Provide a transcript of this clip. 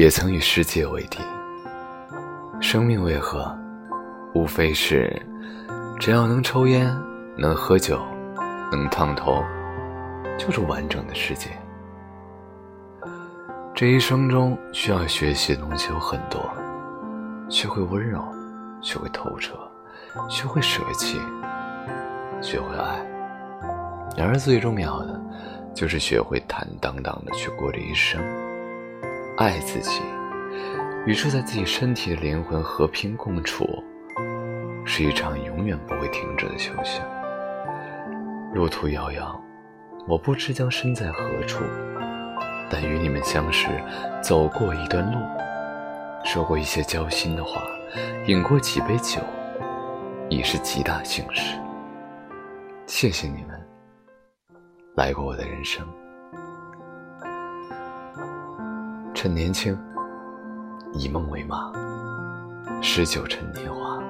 也曾与世界为敌。生命为何？无非是，只要能抽烟，能喝酒，能烫头，就是完整的世界。这一生中需要学习的东西有很多，学会温柔，学会透彻，学会舍弃，学会爱。然而最重要的，就是学会坦荡荡的去过这一生，爱自己，与住在自己身体的灵魂和平共处，是一场永远不会停止的修行。路途遥遥，我不知将身在何处。但与你们相识，走过一段路，说过一些交心的话，饮过几杯酒，已是极大幸事。谢谢你们来过我的人生。趁年轻，以梦为马，诗酒趁年华。